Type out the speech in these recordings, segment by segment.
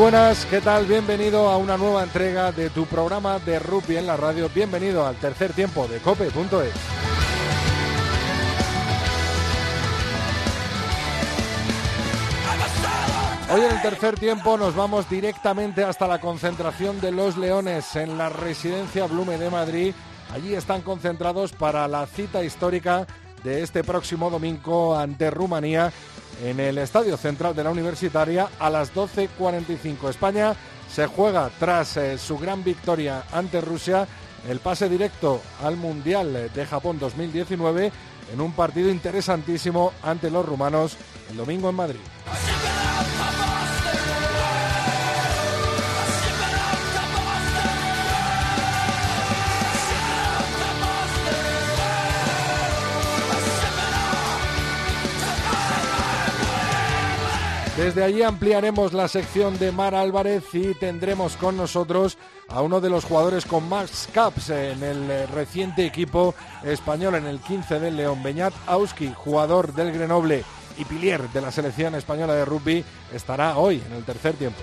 Buenas, ¿qué tal? Bienvenido a una nueva entrega de tu programa de rugby en la radio. Bienvenido al tercer tiempo de cope.es. Hoy en el tercer tiempo nos vamos directamente hasta la concentración de los Leones en la residencia Blume de Madrid. Allí están concentrados para la cita histórica de este próximo domingo ante Rumanía en el Estadio Central de la Universitaria a las 12.45. España se juega tras eh, su gran victoria ante Rusia el pase directo al Mundial de Japón 2019 en un partido interesantísimo ante los rumanos el domingo en Madrid. Desde allí ampliaremos la sección de Mar Álvarez y tendremos con nosotros a uno de los jugadores con más caps en el eh, reciente equipo español en el 15 del León, Beñat Auski, jugador del Grenoble y pilier de la selección española de rugby, estará hoy en el tercer tiempo.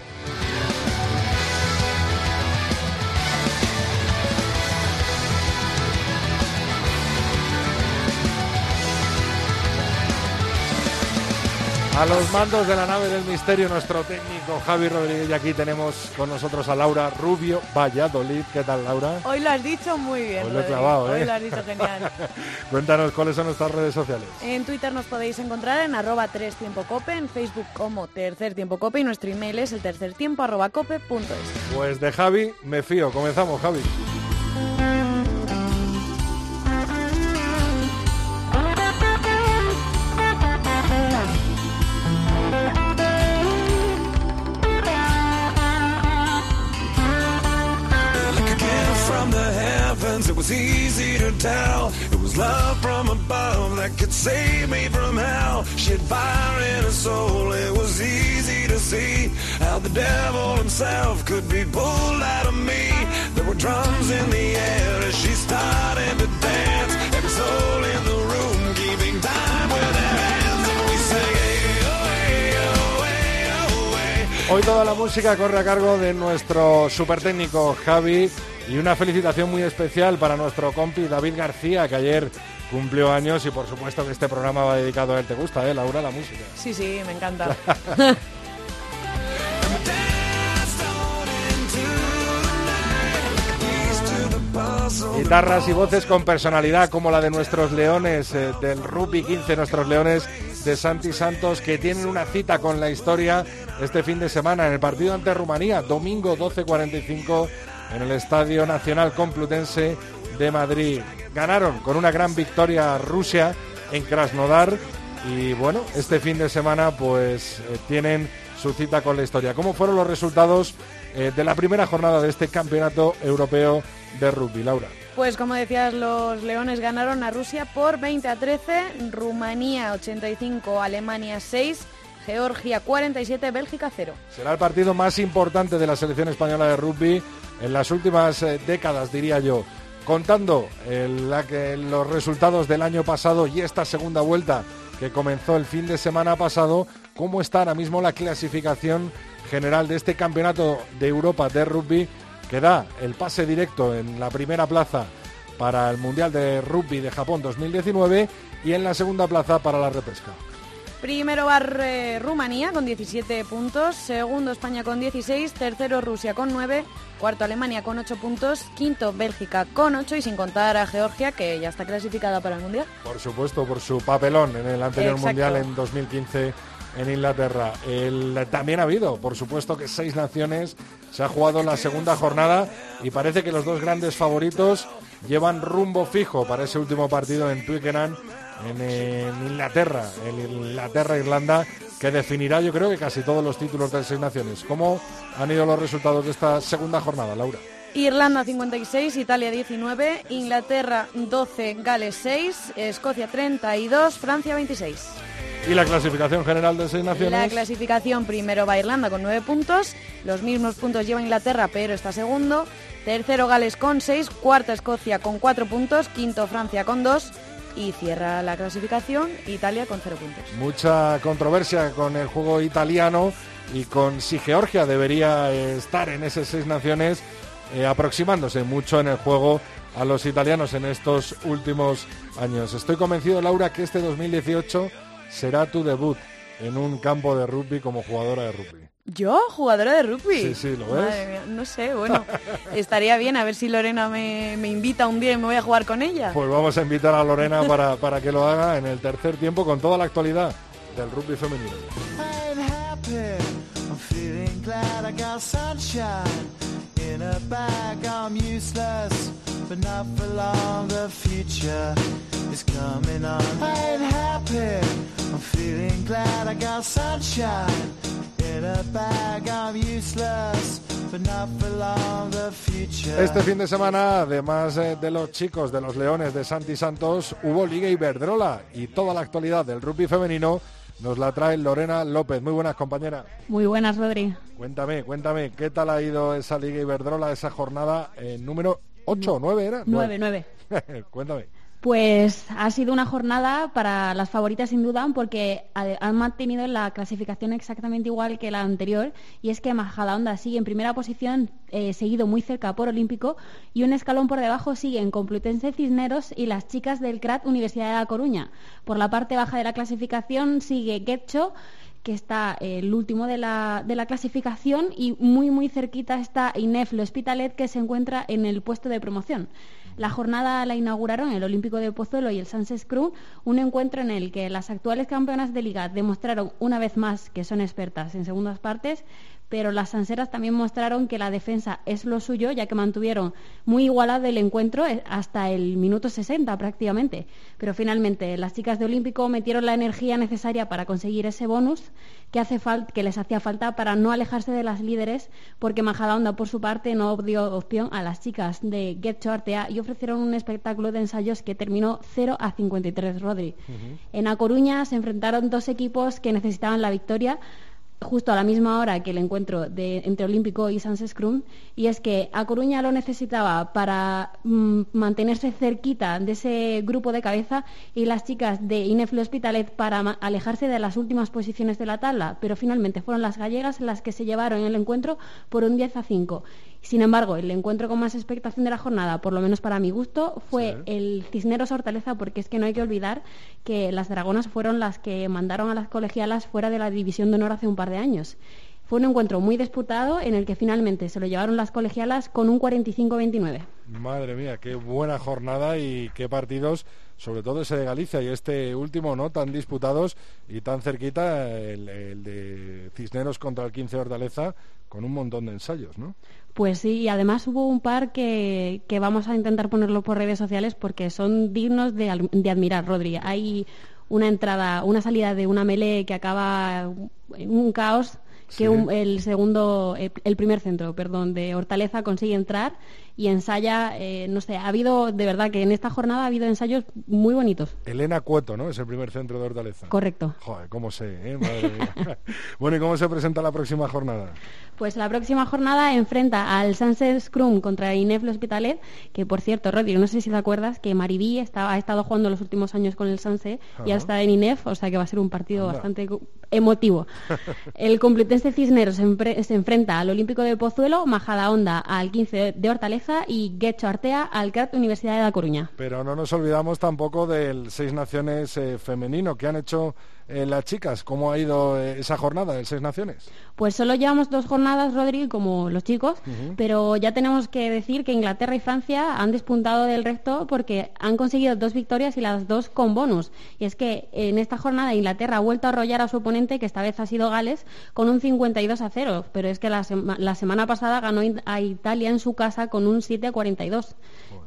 A los mandos de la nave del misterio, nuestro técnico Javi Rodríguez. Y aquí tenemos con nosotros a Laura Rubio Valladolid. ¿Qué tal, Laura? Hoy lo has dicho muy bien. Hoy lo he clavado, ¿eh? Hoy lo has dicho genial. Cuéntanos cuáles son nuestras redes sociales. En Twitter nos podéis encontrar en arroba 3 tiempo cope, en Facebook como tercer tiempo cope y nuestro email es el tercer tiempo arroba cope punto es. Pues de Javi me fío. Comenzamos, Javi. Heavens, it was easy to tell. It was love from above that could save me from hell. She had fire in her soul, it was easy to see how the devil himself could be pulled out of me. There were drums in the air as she started to dance. Every soul in the room keeping time with their hands, and we sang, oh, oh, oh. Hoy toda la música corre a cargo de nuestro super técnico Javi y una felicitación muy especial para nuestro compi David García que ayer cumplió años y por supuesto que este programa va dedicado a él. ¿Te gusta, eh, Laura, la música? Sí, sí, me encanta. Guitarras y voces con personalidad como la de nuestros leones eh, del Rugby 15, nuestros leones de Santi Santos que tienen una cita con la historia este fin de semana en el partido ante Rumanía, domingo 12.45 en el Estadio Nacional Complutense de Madrid. Ganaron con una gran victoria Rusia en Krasnodar y bueno, este fin de semana pues eh, tienen su cita con la historia. ¿Cómo fueron los resultados eh, de la primera jornada de este campeonato europeo de rugby, Laura? Pues como decías, los Leones ganaron a Rusia por 20 a 13, Rumanía 85, Alemania 6, Georgia 47, Bélgica 0. Será el partido más importante de la selección española de rugby en las últimas eh, décadas, diría yo. Contando la que, los resultados del año pasado y esta segunda vuelta que comenzó el fin de semana pasado, cómo está ahora mismo la clasificación general de este campeonato de Europa de rugby que da el pase directo en la primera plaza para el Mundial de Rugby de Japón 2019 y en la segunda plaza para la repesca. Primero va eh, Rumanía con 17 puntos, segundo España con 16, tercero Rusia con 9, cuarto Alemania con 8 puntos, quinto Bélgica con 8 y sin contar a Georgia que ya está clasificada para el Mundial. Por supuesto, por su papelón en el anterior Exacto. Mundial en 2015 en Inglaterra. El- también ha habido, por supuesto, que seis naciones se ha jugado la segunda jornada y parece que los dos grandes favoritos llevan rumbo fijo para ese último partido en Twickenham, en, en Inglaterra, en Inglaterra-Irlanda, que definirá yo creo que casi todos los títulos de seis naciones. ¿Cómo han ido los resultados de esta segunda jornada, Laura? Irlanda 56, Italia 19, Inglaterra 12, Gales 6, Escocia 32, Francia 26. ¿Y la clasificación general de seis naciones? La clasificación primero va Irlanda con 9 puntos, los mismos puntos lleva Inglaterra pero está segundo, tercero Gales con 6, cuarta Escocia con 4 puntos, quinto Francia con 2 y cierra la clasificación Italia con 0 puntos. Mucha controversia con el juego italiano y con si Georgia debería estar en esas seis naciones, eh, aproximándose mucho en el juego a los italianos en estos últimos años. Estoy convencido, Laura, que este 2018 será tu debut en un campo de rugby como jugadora de rugby. ¿Yo? ¿Jugadora de rugby? Sí, sí, ¿lo ves? Madre mía, no sé, bueno, estaría bien a ver si Lorena me, me invita un día y me voy a jugar con ella. Pues vamos a invitar a Lorena para, para que lo haga en el tercer tiempo con toda la actualidad del rugby femenino. I'm happy, I'm feeling glad I got sunshine in a bag. I'm useless, but not for long. The future is coming on. I'm happy, I'm feeling glad I got sunshine in a bag. I'm useless, but not for long. The future. Este fin de semana, además eh, de los chicos de los Leones de Santi Santos, hubo Liga Iberdrola y toda la actualidad del rugby femenino nos la trae Lorena López. Muy buenas, compañera. Muy buenas, Rodri. Cuéntame, cuéntame, ¿qué tal ha ido esa Liga Iberdrola, esa jornada eh, número 8 o 9 era? Nueve, nueve. cuéntame. Pues ha sido una jornada para las favoritas sin duda porque ha- han mantenido la clasificación exactamente igual que la anterior y es que Majadahonda sigue en primera posición, eh, seguido muy cerca por Olímpico y un escalón por debajo siguen Complutense Cisneros y las chicas del CRAT Universidad de La Coruña. Por la parte baja de la clasificación sigue Getxo que está eh, el último de la, de la clasificación y muy muy cerquita está INEF Le Hospitalet que se encuentra en el puesto de promoción. La jornada la inauguraron el Olímpico de Pozuelo y el Sunset Crew, un encuentro en el que las actuales campeonas de liga demostraron una vez más que son expertas en segundas partes, pero las sanseras también mostraron que la defensa es lo suyo, ya que mantuvieron muy igualado el encuentro eh, hasta el minuto 60 prácticamente. Pero finalmente las chicas de Olímpico metieron la energía necesaria para conseguir ese bonus que, hace que les hacía falta para no alejarse de las líderes, porque Majadahonda, por su parte, no dio opción a las chicas de Getxo Artea y ofrecieron un espectáculo de ensayos que terminó 0 a 53, Rodri. En A Coruña se enfrentaron dos equipos que necesitaban la victoria justo a la misma hora que el encuentro de, entre Olímpico y Sans Scrum, y es que A Coruña lo necesitaba para mm, mantenerse cerquita de ese grupo de cabeza y las chicas de Inefle Hospitalet para alejarse de las últimas posiciones de la tabla, pero finalmente fueron las gallegas las que se llevaron el encuentro por un 10 a 5. Sin embargo, el encuentro con más expectación de la jornada, por lo menos para mi gusto, fue el Cisneros Hortaleza, porque es que no hay que olvidar que las Dragonas fueron las que mandaron a las colegialas fuera de la División de Honor hace un par de años. Fue un encuentro muy disputado en el que finalmente se lo llevaron las colegialas con un 45-29. Madre mía, qué buena jornada y qué partidos, sobre todo ese de Galicia y este último, ¿no? Tan disputados y tan cerquita, el, el de Cisneros contra el 15 de Hortaleza, con un montón de ensayos, ¿no? Pues sí, y además hubo un par que, que vamos a intentar ponerlo por redes sociales porque son dignos de, de admirar, Rodri. Hay una entrada, una salida de una melee que acaba en un caos que Sí. un- el segundo, el primer centro, perdón, de Hortaleza consigue entrar y ensaya, eh, no sé, ha habido, de verdad que en esta jornada ha habido ensayos muy bonitos. Elena Cueto, ¿no? Es el primer centro de Hortaleza. Correcto. Joder, cómo sé, ¿eh? Madre mía. bueno, ¿y cómo se presenta la próxima jornada? Pues la próxima jornada enfrenta al Sunset Scrum contra Inef Le Hospitalet, que por cierto, Rodri, no sé si te acuerdas que Maribí está- ha estado jugando los últimos años con el Sunset y Ajá. está en Inef, o sea que va a ser un partido Anda. bastante emotivo. el Complutense Cisneros se, se enfrenta al Olímpico de Pozuelo, Majadahonda al 15 de Hortaleza y Guecho Artea al CRAT Universidad de La Coruña. Pero no nos olvidamos tampoco del Seis Naciones eh, femenino que han hecho eh, las chicas. ¿Cómo ha ido eh, esa jornada del Seis Naciones? Pues solo llevamos dos jornadas, Rodri, como los chicos, pero ya tenemos que decir que Inglaterra y Francia han despuntado del resto porque han conseguido dos victorias y las dos con bonus. Y es que en esta jornada Inglaterra ha vuelto a arrollar a su oponente, que esta vez ha sido Gales, con un 52 a 0. Pero es que la, sema- la semana pasada ganó a Italia en su casa con un 7 a 42.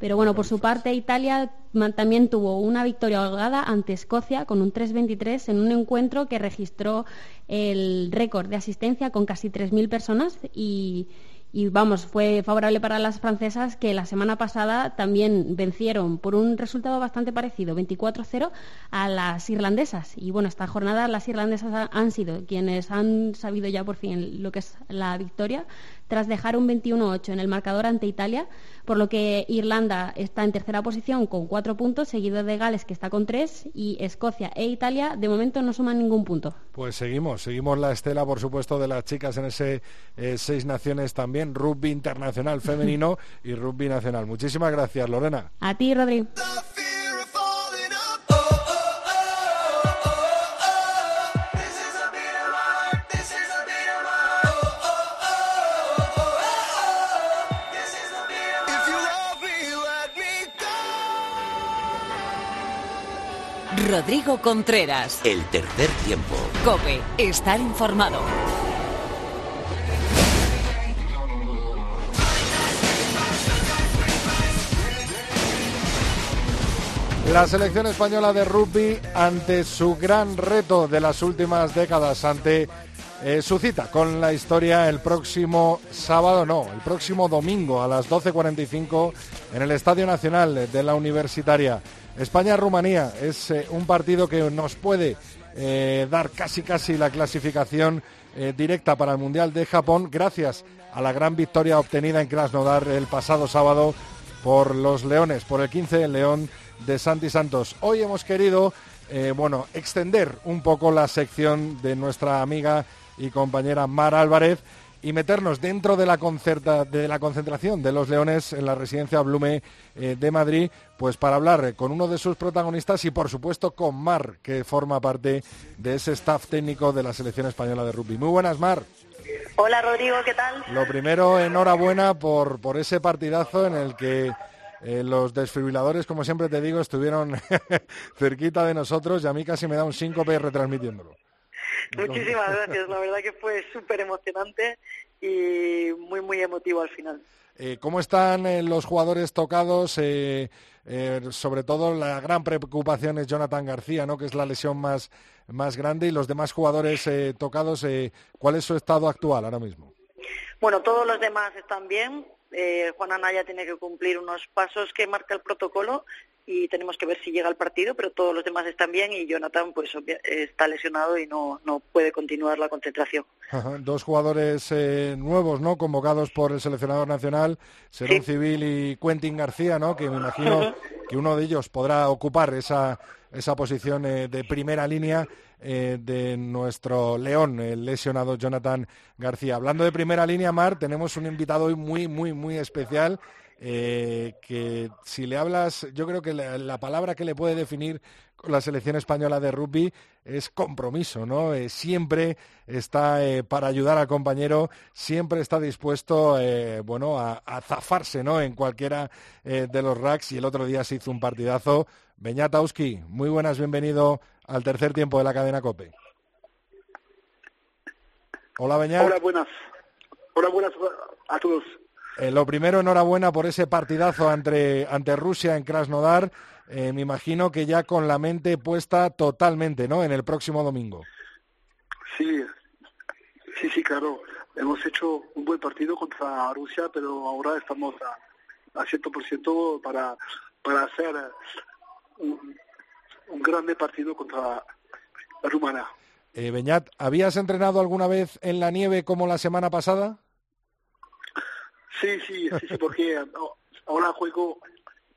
Pero bueno, por su parte, Italia también tuvo una victoria holgada ante Escocia con un 3-23 en un encuentro que registró el récord de asistencia con casi 3.000 personas y y vamos, fue favorable para las francesas que la semana pasada también vencieron por un resultado bastante parecido, 24-0, a las irlandesas. Y bueno, esta jornada las irlandesas han sido quienes han sabido ya por fin lo que es la victoria, tras dejar un 21-8 en el marcador ante Italia, por lo que Irlanda está en tercera posición con cuatro puntos, seguido de Gales que está con tres, y Escocia e Italia de momento no suman ningún punto. Pues seguimos, seguimos la estela, por supuesto, de las chicas en ese eh, seis naciones también, rugby internacional femenino y rugby nacional. Muchísimas gracias, Lorena. A ti, Rodri. Rodrigo Contreras. El tercer tiempo. Cope, estar informado. La selección española de rugby ante su gran reto de las últimas décadas, ante eh, su cita con la historia el próximo sábado, no, el próximo domingo a las 12.45 en el Estadio Nacional de la Universitaria. España-Rumanía es eh, un partido que nos puede eh, dar casi casi la clasificación directa para el Mundial de Japón gracias a la gran victoria obtenida en Krasnodar el pasado sábado por los Leones, por el 15 del León de Santi Santos. Hoy hemos querido, eh, bueno, extender un poco la sección de nuestra amiga y compañera Mar Álvarez y meternos dentro de la, de la concentración de los Leones en la residencia Blume eh, de Madrid, pues para hablar con uno de sus protagonistas y por supuesto con Mar, que forma parte de ese staff técnico de la selección española de rugby. Muy buenas, Mar. Hola Rodrigo, ¿qué tal? Lo primero, enhorabuena por, por ese partidazo en el que eh, los desfibriladores, como siempre te digo, estuvieron cerquita de nosotros y a mí casi me da un síncope retransmitiéndolo. Muchísimas gracias, la verdad que fue súper emocionante y muy, muy emotivo al final. Eh, ¿Cómo están eh, los jugadores tocados? sobre todo la gran preocupación es Jonathan García, ¿no? que es la lesión más, más grande, y los demás jugadores tocados, ¿cuál es su estado actual ahora mismo? Bueno, todos los demás están bien eh, Juan Anaya tiene que cumplir unos pasos que marca el protocolo y tenemos que ver si llega al partido, pero todos los demás están bien y Jonathan pues está lesionado y no, no puede continuar la concentración. Dos jugadores eh, nuevos, ¿no? Convocados por el seleccionador nacional, Serón Civil y Quentin García, ¿no? Que me imagino que uno de ellos podrá ocupar esa, esa posición eh, de primera línea eh, de nuestro león, el lesionado Jonathan García. Hablando de primera línea, Mar, tenemos un invitado hoy muy, muy, muy especial. Eh, que si le hablas, yo creo que la, palabra que le puede definir la selección española de rugby es compromiso, ¿no? Eh, siempre está para ayudar al compañero, siempre está dispuesto, bueno, a, a, zafarse, ¿no? En cualquiera de los racks y el otro día se hizo un partidazo. Beñatowski, muy buenas, bienvenido al tercer tiempo de la cadena COPE. Hola, Beñat. Hola, buenas. Hola, buenas a todos. Eh, lo primero, enhorabuena por ese partidazo ante, ante Rusia en Krasnodar. Eh, me imagino que ya con la mente puesta totalmente, ¿no? En el próximo domingo. Sí, sí, sí, claro. Hemos hecho un buen partido contra Rusia, pero ahora estamos a, a 100% para, para hacer un, un grande partido contra la Rumana. Eh, Beñat, ¿habías entrenado alguna vez en la nieve como la semana pasada? Sí, sí, sí, porque ahora juego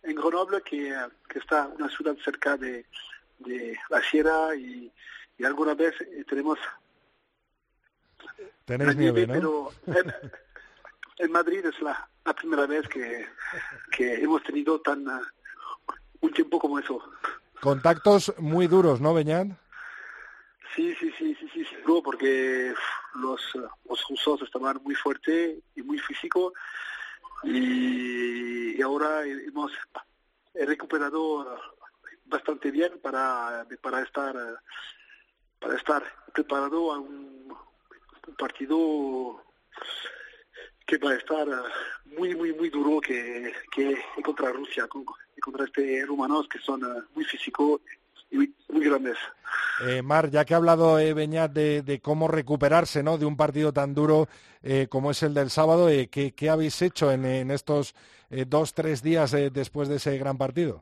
en Grenoble, que, que está una ciudad cerca de, de la sierra y, y alguna vez eh, tenemos Tenéis nieve, ¿no? Pero en, Madrid es la, la primera vez que, que hemos tenido tan un tiempo como eso. Contactos muy duros, ¿no, Beñán? Sí, sí, sí, sí, sí, sí, porque los, los rusos estaban muy fuertes y muy físicos y, ahora hemos recuperado bastante bien para, para estar para estar preparado a un, partido que va a estar muy muy muy duro que, que contra Rusia contra este rumanos que son eh, muy físicos y muy, muy grandes. Eh, Mar, ya que ha hablado eh, Beñat de, de cómo recuperarse ¿no? de un partido tan duro eh, como es el del sábado, eh, ¿qué, qué habéis hecho en, en estos eh, dos, tres días eh, después de ese gran partido?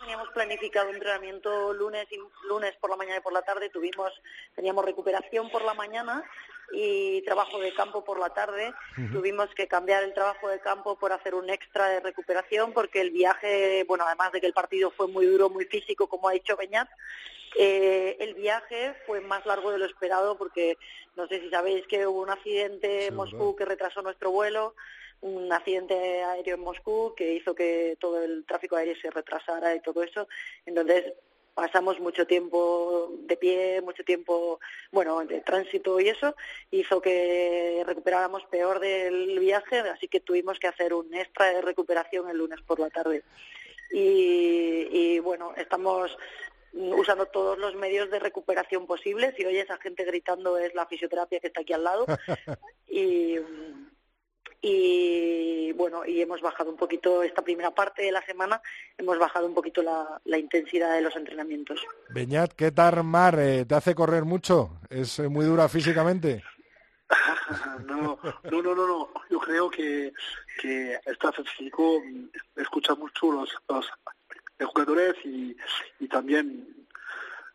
Teníamos planificado entrenamiento lunes y lunes por la mañana y por la tarde. Tuvimos, teníamos recuperación por la mañana y trabajo de campo por la tarde. Tuvimos que cambiar el trabajo de campo por hacer un extra de recuperación porque el viaje, bueno, además de que el partido fue muy duro, muy físico, como ha dicho Beñat, eh, el viaje fue más largo de lo esperado porque no sé si sabéis que hubo un accidente en Moscú que retrasó nuestro vuelo, un accidente aéreo en Moscú que hizo que todo el tráfico aéreo se retrasara y todo eso. Entonces pasamos mucho tiempo de pie, mucho tiempo, bueno, de tránsito y eso, hizo que recuperáramos peor del viaje, así que tuvimos que hacer un extra de recuperación el lunes por la tarde. Y, y bueno, estamos usando todos los medios de recuperación posibles. Si oyes a gente gritando es la fisioterapia que está aquí al lado. y, y bueno, y hemos bajado un poquito esta primera parte de la semana, hemos bajado un poquito la, la intensidad de los entrenamientos. Beñat, ¿qué tal Mar? Eh, ¿Te hace correr mucho? ¿Es eh, muy dura físicamente? no, no, no, no, no. Yo creo que, que está físico escucha mucho los, los jugadores y, y también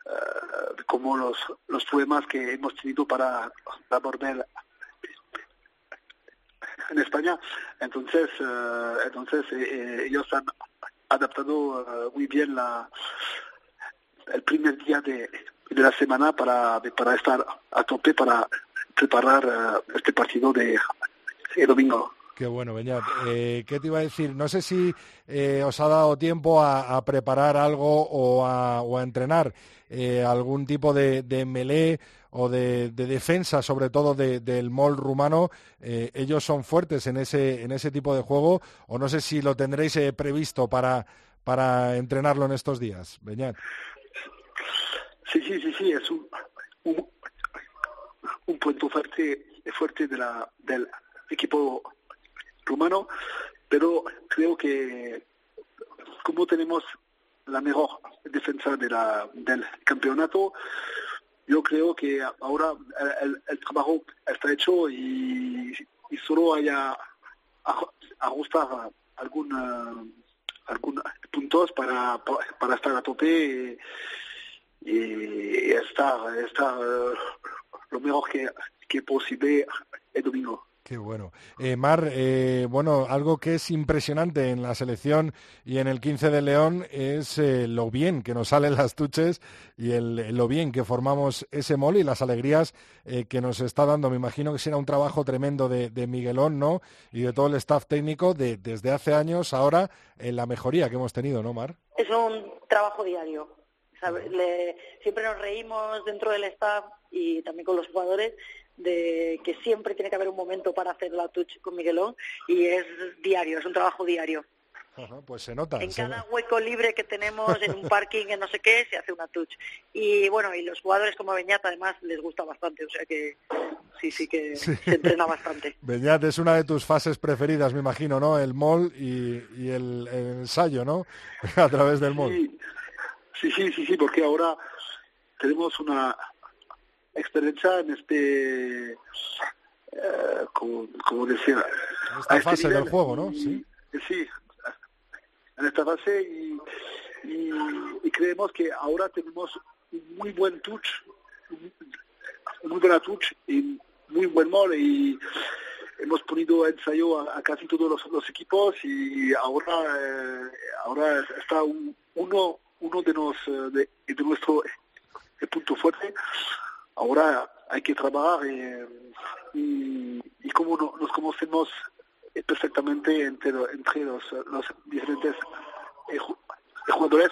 uh, como los, los problemas que hemos tenido para, para volver en España. Entonces, uh, entonces eh, ellos han adaptado muy bien la, el primer día de, de la semana para, para estar a tope para preparar este partido de, de domingo. Qué bueno, Beñat. Eh, ¿Qué te iba a decir? No sé si eh, os ha dado tiempo a, preparar algo o a, o a entrenar eh, algún tipo de, melé o de, de, defensa, sobre todo de, del mol rumano. Ellos son fuertes en ese, en ese tipo de juego o no sé si lo tendréis previsto para, para entrenarlo en estos días, Beñat. Sí, sí, sí, sí, es un, un, un punto fuerte, fuerte del equipo rumano, pero creo que como tenemos la mejor defensa de la, del campeonato, yo creo que ahora el, trabajo está hecho y, solo haya ajustar algún, uh, algún puntos para, para estar a tope y, y estar, estar uh, lo mejor que, que posible el domingo. Qué bueno. Eh, Mar, eh, bueno, algo que es impresionante en la selección y en el 15 de León es eh, lo bien que nos salen las tuches y el, lo bien que formamos ese mol y las alegrías que nos está dando. Me imagino que será un trabajo tremendo de, de Miguelón, ¿no? Y de todo el staff técnico de, desde hace años, ahora, en la mejoría que hemos tenido, ¿no, Mar? Es un trabajo diario. Le, siempre nos reímos dentro del staff y también con los jugadores de que siempre tiene que haber un momento para hacer la touch con Miguelón y es diario, es un trabajo diario. Ajá, pues se nota. En se cada hueco libre que tenemos, en un parking, en no sé qué, se hace una touch. Y bueno, y los jugadores como Beñat además les gusta bastante, o sea que sí, sí que sí. se entrena bastante. Beñat es una de tus fases preferidas, me imagino, ¿no? El mall y, y el, el, ensayo, ¿no? A través del mall. Sí. sí, sí, sí, sí, porque ahora tenemos una experiencia en este, eh, como, como decía, esta este fase nivel, del juego, ¿no? Sí. Sí, en esta fase y, y, y, creemos que ahora tenemos un muy buen touch, muy buena touch y muy buen mole y hemos ponido ensayo a, a casi todos los, los, equipos y ahora eh, ahora está un, uno uno de, nos, de, de nuestro de punto fuerte ahora hay que trabajar eh, y, y, como no, nos conocemos perfectamente entre, entre los, los diferentes jugadores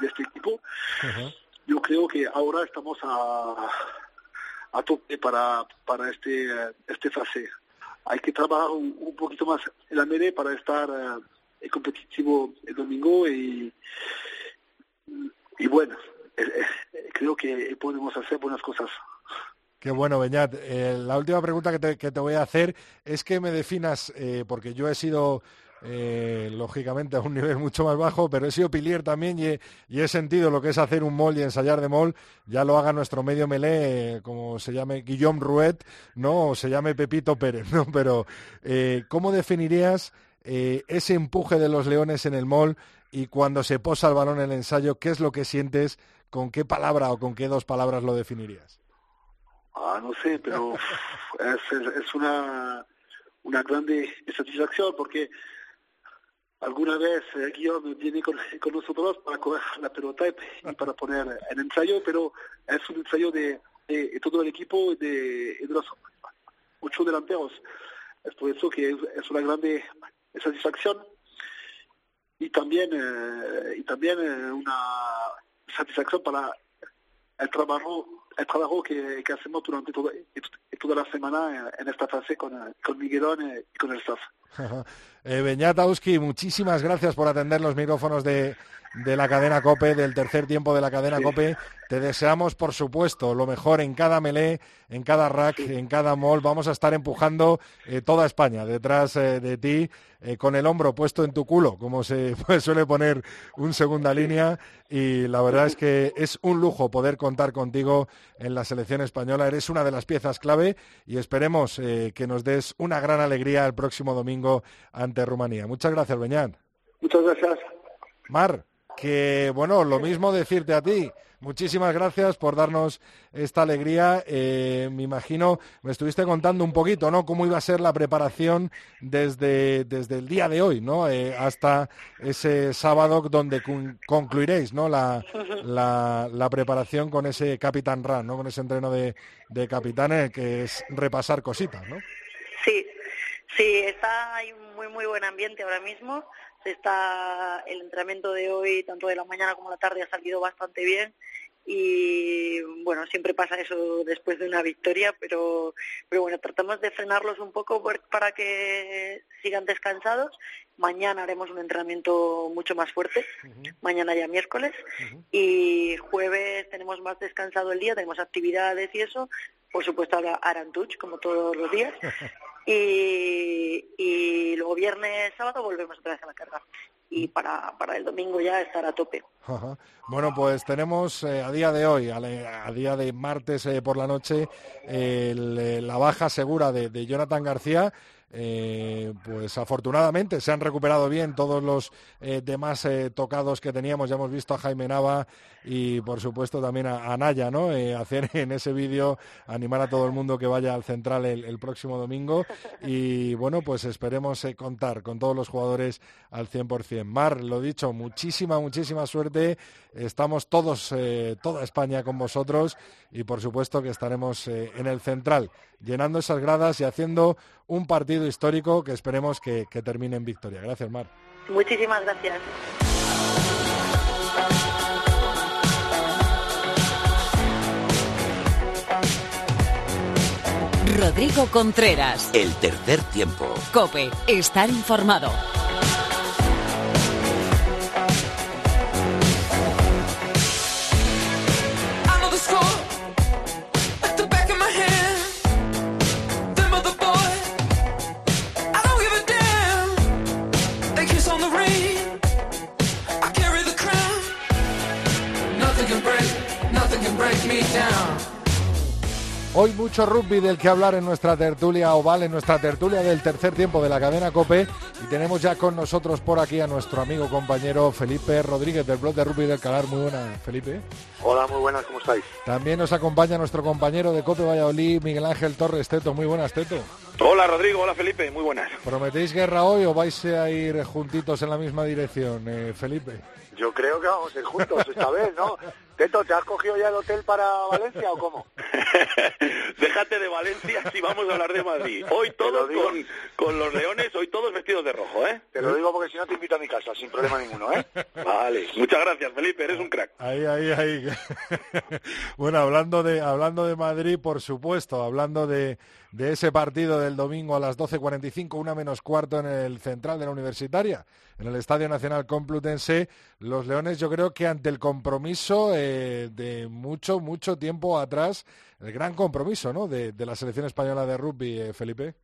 de este equipo, uh -huh. yo creo que ahora estamos a, a tope para, para este, este fase. Hay que trabajar un, un poquito más en la media para estar uh, competitivo el domingo y, y bueno, eh, eh, creo que podemos hacer buenas cosas. Qué bueno, Beñat. Eh, la última pregunta que te, que te, voy a hacer es que me definas, eh, porque yo he sido eh, lógicamente a un nivel mucho más bajo, pero he sido pilier también y he, sentido lo que es hacer un mol y ensayar de mol, ya lo haga nuestro medio melé, como se llame Guillaume Rouet, ¿no? O se llame Pepito Pérez, ¿no? Pero, ¿cómo definirías ese empuje de los leones en el mol y cuando se posa el balón en el ensayo, qué es lo que sientes, con qué palabra o con qué dos palabras lo definirías? Ah, no sé, pero es, es, es una, una grande satisfacción porque alguna vez eh, Guillaume viene con, con nosotros para coger la pelota y, para poner el ensayo, pero es un ensayo de, de, de todo el equipo y de, de los ocho delanteros. Es por eso que es, es una grande satisfacción y también eh, y también eh, una satisfacción para el trabajo el trabajo que, que hacemos durante todo, toda la semana en, esta fase con, con Miguelón eh, y con el staff. eh, Beñatauski, muchísimas gracias por atender los micrófonos de, de la cadena COPE, del tercer tiempo de la cadena Sí. COPE. Te deseamos, por supuesto, lo mejor en cada melé, en cada rack, en cada mall. Vamos a estar empujando eh, toda España detrás eh, de ti, eh, con el hombro puesto en tu culo, como se pues, suele poner un segunda línea. Y la verdad es que es un lujo poder contar contigo en la selección española. Eres una de las piezas clave y esperemos que nos des una gran alegría el próximo domingo ante Rumanía. Muchas gracias, Beñat. Muchas gracias. Mar, que bueno, lo mismo decirte a ti. Muchísimas gracias por darnos esta alegría. Eh, me imagino, me estuviste contando un poquito, ¿no? Cómo iba a ser la preparación desde, desde el día de hoy, ¿no? Eh, hasta ese sábado donde con- concluiréis, ¿no? La, la, la preparación con ese Capitán Run, ¿no? Con ese entreno de, de capitanes que es repasar cositas, ¿no? Sí, sí, está hay un muy muy buen ambiente ahora mismo. Está el entrenamiento de hoy, tanto de la mañana como la tarde, ha salido bastante bien. Y bueno, siempre pasa eso después de una victoria, pero pero bueno, tratamos de frenarlos un poco por- para que sigan descansados. Mañana haremos un entrenamiento mucho más fuerte, mañana ya miércoles. Y jueves tenemos más descansado el día, tenemos actividades y eso, por supuesto touch como todos los días y, luego viernes, sábado volvemos otra vez a la carga y para, para el domingo ya estar a tope. Bueno, pues tenemos eh, a día de hoy, a, día de martes eh, por la noche, el, eh, la baja segura de Jonathan García. Eh, pues afortunadamente se han recuperado bien todos los eh, demás eh, tocados que teníamos. Ya hemos visto a Jaime Nava y por supuesto también a, Naya, ¿no? Hacer en ese vídeo, animar a todo el mundo que vaya al central el, el próximo domingo. Y bueno, pues esperemos contar con todos los jugadores al 100%. Mar, lo dicho, muchísima, muchísima suerte. Estamos todos, eh, toda España con vosotros y por supuesto que estaremos eh, en el central, llenando esas gradas y haciendo un partido histórico que esperemos que, que termine en victoria. Gracias, Mar. Muchísimas gracias. Rodrigo Contreras. El tercer tiempo. Cope, estar informado. Hoy mucho rugby del que hablar en nuestra tertulia oval, en nuestra tertulia del tercer tiempo de la cadena Cope. Y tenemos ya con nosotros por aquí a nuestro amigo compañero Felipe Rodríguez del blog de rugby del Calar. Muy buenas, Felipe. Hola, muy buenas, ¿cómo estáis? También nos acompaña nuestro compañero de Cope Valladolid, Miguel Ángel Torres Teto. Muy buenas, Teto. Hola, Rodrigo, hola, Felipe, muy buenas. ¿Prometéis guerra hoy o vais a ir juntitos en la misma dirección, eh, Felipe? Yo creo que vamos a ir juntos esta vez, ¿no? Teto, ¿te has cogido ya el hotel para Valencia o cómo? Déjate de Valencia si vamos a hablar de Madrid. Hoy lo todos con, con los leones, hoy todos vestidos de rojo, ¿eh? Te lo digo porque si no te invito a mi casa, sin problema ninguno, ¿eh? Vale. Muchas gracias, Felipe, eres un crack. Ahí, ahí, ahí. bueno, hablando de, hablando de Madrid, por supuesto, hablando de, de ese partido del domingo a las 12.45, una menos cuarto en el central de la Universitaria, en el Estadio Nacional Complutense, los Leones yo creo que ante el compromiso eh, de mucho, mucho tiempo atrás, el gran compromiso ¿no? de, de la selección española de rugby, eh, Felipe.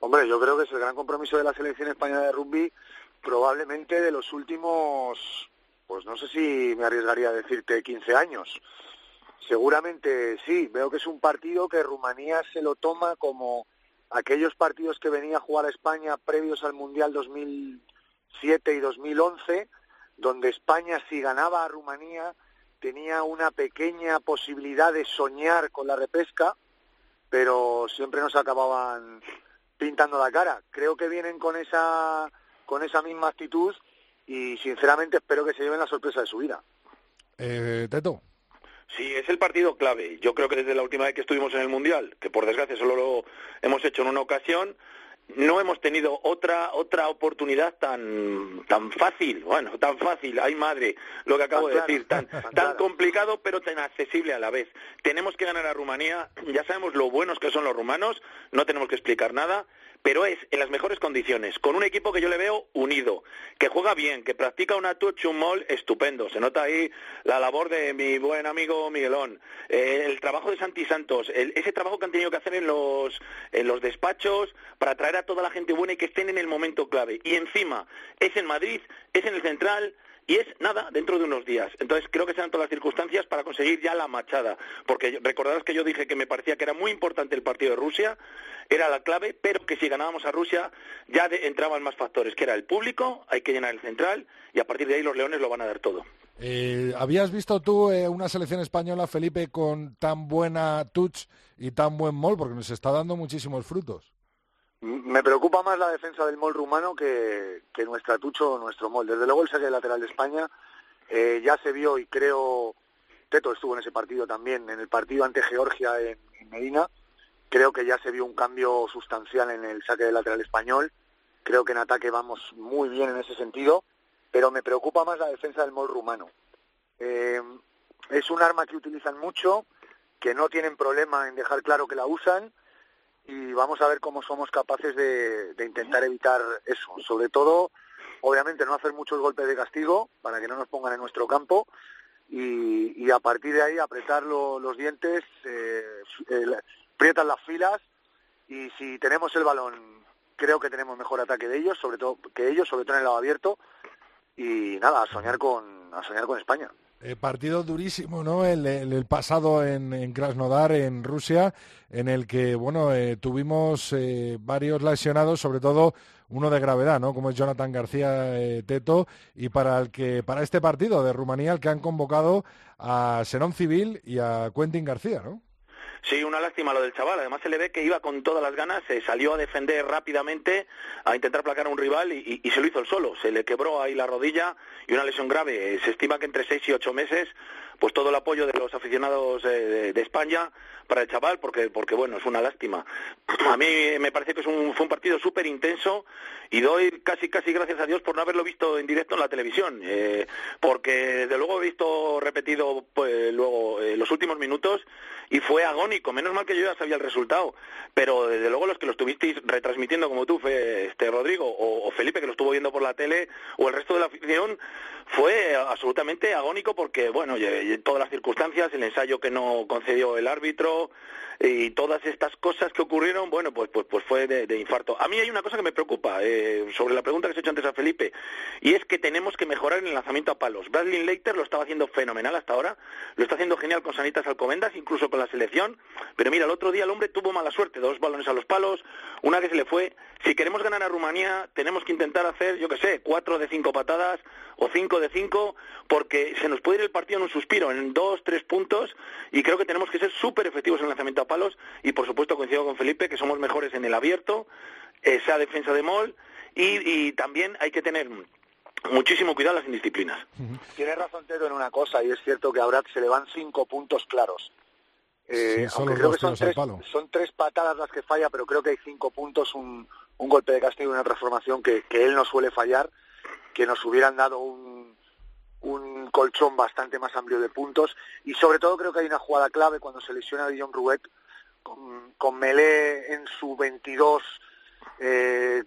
Hombre, yo creo que es el gran compromiso de la selección española de rugby, probablemente de los últimos, pues no sé si me arriesgaría a decirte 15 años. Seguramente sí, veo que es un partido que Rumanía se lo toma como aquellos partidos que venía a jugar a España previos al Mundial 2007 y 2011, donde España si ganaba a Rumanía tenía una pequeña posibilidad de soñar con la repesca, pero siempre nos acababan pintando la cara. Creo que vienen con esa con esa misma actitud y sinceramente espero que se lleven la sorpresa de su vida. Eh, Teto. Sí, es el partido clave. Yo creo que desde la última vez que estuvimos en el Mundial, que por desgracia solo lo hemos hecho en una ocasión, no hemos tenido otra otra oportunidad tan tan fácil, bueno, tan fácil, ay madre, lo que acabo de decir, tan tan complicado pero tan accesible a la vez. Tenemos que ganar a Rumanía, ya sabemos lo buenos que son los rumanos, no tenemos que explicar nada, pero es en las mejores condiciones, con un equipo que yo le veo unido, que juega bien, que practica una touch, un mall estupendo. Se nota ahí la labor de mi buen amigo Miguelón, eh, el trabajo de Santi Santos, el- ese trabajo que han tenido que hacer en los, en los despachos para traer a toda la gente buena y que estén en el momento clave. Y encima, es en Madrid, es en el Central, y es nada, dentro de unos días. Entonces creo que serán todas las circunstancias para conseguir ya la machada. Porque recordarás que yo dije que me parecía que era muy importante el partido de Rusia, era la clave, pero que si ganábamos a Rusia ya de- entraban más factores, que era el público, hay que llenar el central, y a partir de ahí los leones lo van a dar todo. Eh, ¿Habías visto tú eh, una selección española, Felipe, con tan buena touch y tan buen mol? Porque nos está dando muchísimos frutos. Me preocupa más la defensa del mol rumano que, que nuestra tucho o nuestro mol. Desde luego el saque lateral de España eh, ya se vio y creo, Teto estuvo en ese partido también, en el partido ante Georgia en, en Medina, creo que ya se vio un cambio sustancial en el saque de lateral español, creo que en ataque vamos muy bien en ese sentido, pero me preocupa más la defensa del mol rumano. Eh, es un arma que utilizan mucho, que no tienen problema en dejar claro que la usan, y vamos a ver cómo somos capaces de, de intentar evitar eso. Sobre todo, obviamente, no hacer muchos golpes de castigo para que no nos pongan en nuestro campo y, a partir de ahí apretar lo- los dientes, eh, las filas y si tenemos el balón, creo que tenemos mejor ataque de ellos, sobre todo que ellos, sobre todo en el lado abierto y nada, a soñar con a soñar con España. Eh, partido durísimo, ¿no? El, pasado en, Krasnodar, en Rusia, en el que, bueno, eh, tuvimos eh, varios lesionados, sobre todo uno de gravedad, ¿no? Como es Jonathan García Teto, y para el que para este partido de Rumanía, el que han convocado a Senón Civil y a Quentin García, ¿no? Sí, una lástima lo del chaval. Además se le ve que iba con todas las ganas, se salió a defender rápidamente, a intentar placar a un rival y, y- y se lo hizo él solo. Se le quebró ahí la rodilla y una lesión grave. Se estima que entre seis y ocho meses, pues todo el apoyo de los aficionados eh, de, España para el chaval, porque, porque bueno, es una lástima. A mí me parece que es un, fue un partido súper intenso y doy casi, casi gracias a Dios por no haberlo visto en directo en la televisión, eh, porque desde luego he visto repetido pues, luego eh, los últimos minutos y fue agónico. Menos mal que yo ya sabía el resultado, pero desde luego los que lo estuvisteis retransmitiendo como tú, este Rodrigo o, Felipe que lo estuvo viendo por la tele o el resto de la afición fue absolutamente agónico porque bueno, todas las circunstancias, el ensayo que no concedió el árbitro y todas estas cosas que ocurrieron, bueno, pues pues pues fue de, infarto. A mí hay una cosa que me preocupa eh, sobre la pregunta que se ha hecho antes a Felipe y es que tenemos que mejorar en el lanzamiento a palos. Bradley Leiter lo estaba haciendo fenomenal hasta ahora, lo está haciendo genial con Sanitas Alcobendas, incluso con la selección, pero mira, el otro día el hombre tuvo mala suerte, dos balones a los palos, una que se le fue. Si queremos ganar a Rumanía, tenemos que intentar hacer, yo que sé, cuatro de cinco patadas o cinco de cinco, porque se nos puede ir el partido en un suspiro, en dos, tres puntos, y creo que tenemos que ser súper efectivos en el lanzamiento a palos, y por supuesto coincido con Felipe que somos mejores en el abierto, esa defensa de Mol, y, y también hay que tener muchísimo cuidado en las indisciplinas. Tienes razón, Teto, en una cosa, y es cierto que a Brad se le van cinco puntos claros. Eh, Sí, aunque creo que son tres, son tres patadas las que falla, pero creo que hay cinco puntos, un, un golpe de castigo y una transformación que, que él no suele fallar, que nos hubieran dado un, colchón bastante más amplio de puntos. Y sobre todo creo que hay una jugada clave cuando se lesiona a Guillaume Rouet, con, con Melé en su 22, eh,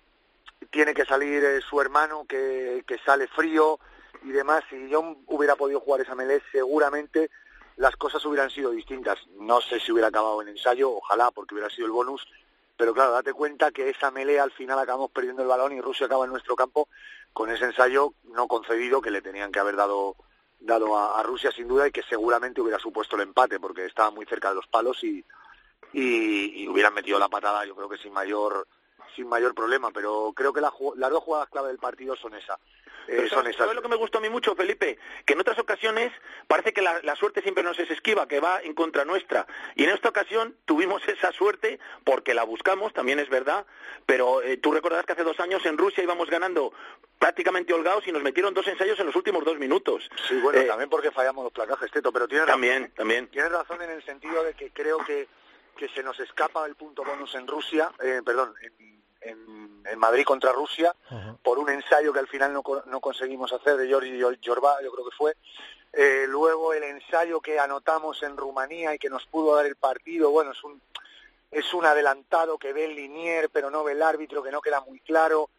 tiene que salir eh, su hermano que, que sale frío y demás. Si yo hubiera podido jugar esa Melé, seguramente las cosas hubieran sido distintas. No sé si hubiera acabado en ensayo, ojalá, porque hubiera sido el bonus, pero claro, date cuenta que esa melea al final acabamos perdiendo el balón y Rusia acaba en nuestro campo con ese ensayo no concedido que le tenían que haber dado dado a, Rusia sin duda y que seguramente hubiera supuesto el empate porque estaba muy cerca de los palos y, y, hubieran metido la patada yo creo que sin mayor sin mayor problema pero creo que las dos jugadas clave del partido son esa eh, ¿sabes, lo que me gustó a mí mucho, Felipe? Que en otras ocasiones parece que la, suerte siempre nos es esquiva, que va en contra nuestra. Y en esta ocasión tuvimos esa suerte porque la buscamos, también es verdad, pero eh, tú recordarás que hace dos años en Rusia íbamos ganando prácticamente holgados y nos metieron dos ensayos en los últimos dos bueno, eh, también porque fallamos los placajes, Teto, pero tienes también, razón, también. Tienes razón en el sentido de que creo que, que se nos escapa el punto bonus en Rusia, perdón, en en, Madrid contra Rusia por un ensayo que al final no, no conseguimos hacer de Giorgi Jorba, yo creo que fue. Eh, luego el ensayo que anotamos en Rumanía y que nos pudo dar el partido, bueno, es un, es un adelantado que ve el linier pero no ve el árbitro, que no queda muy claro.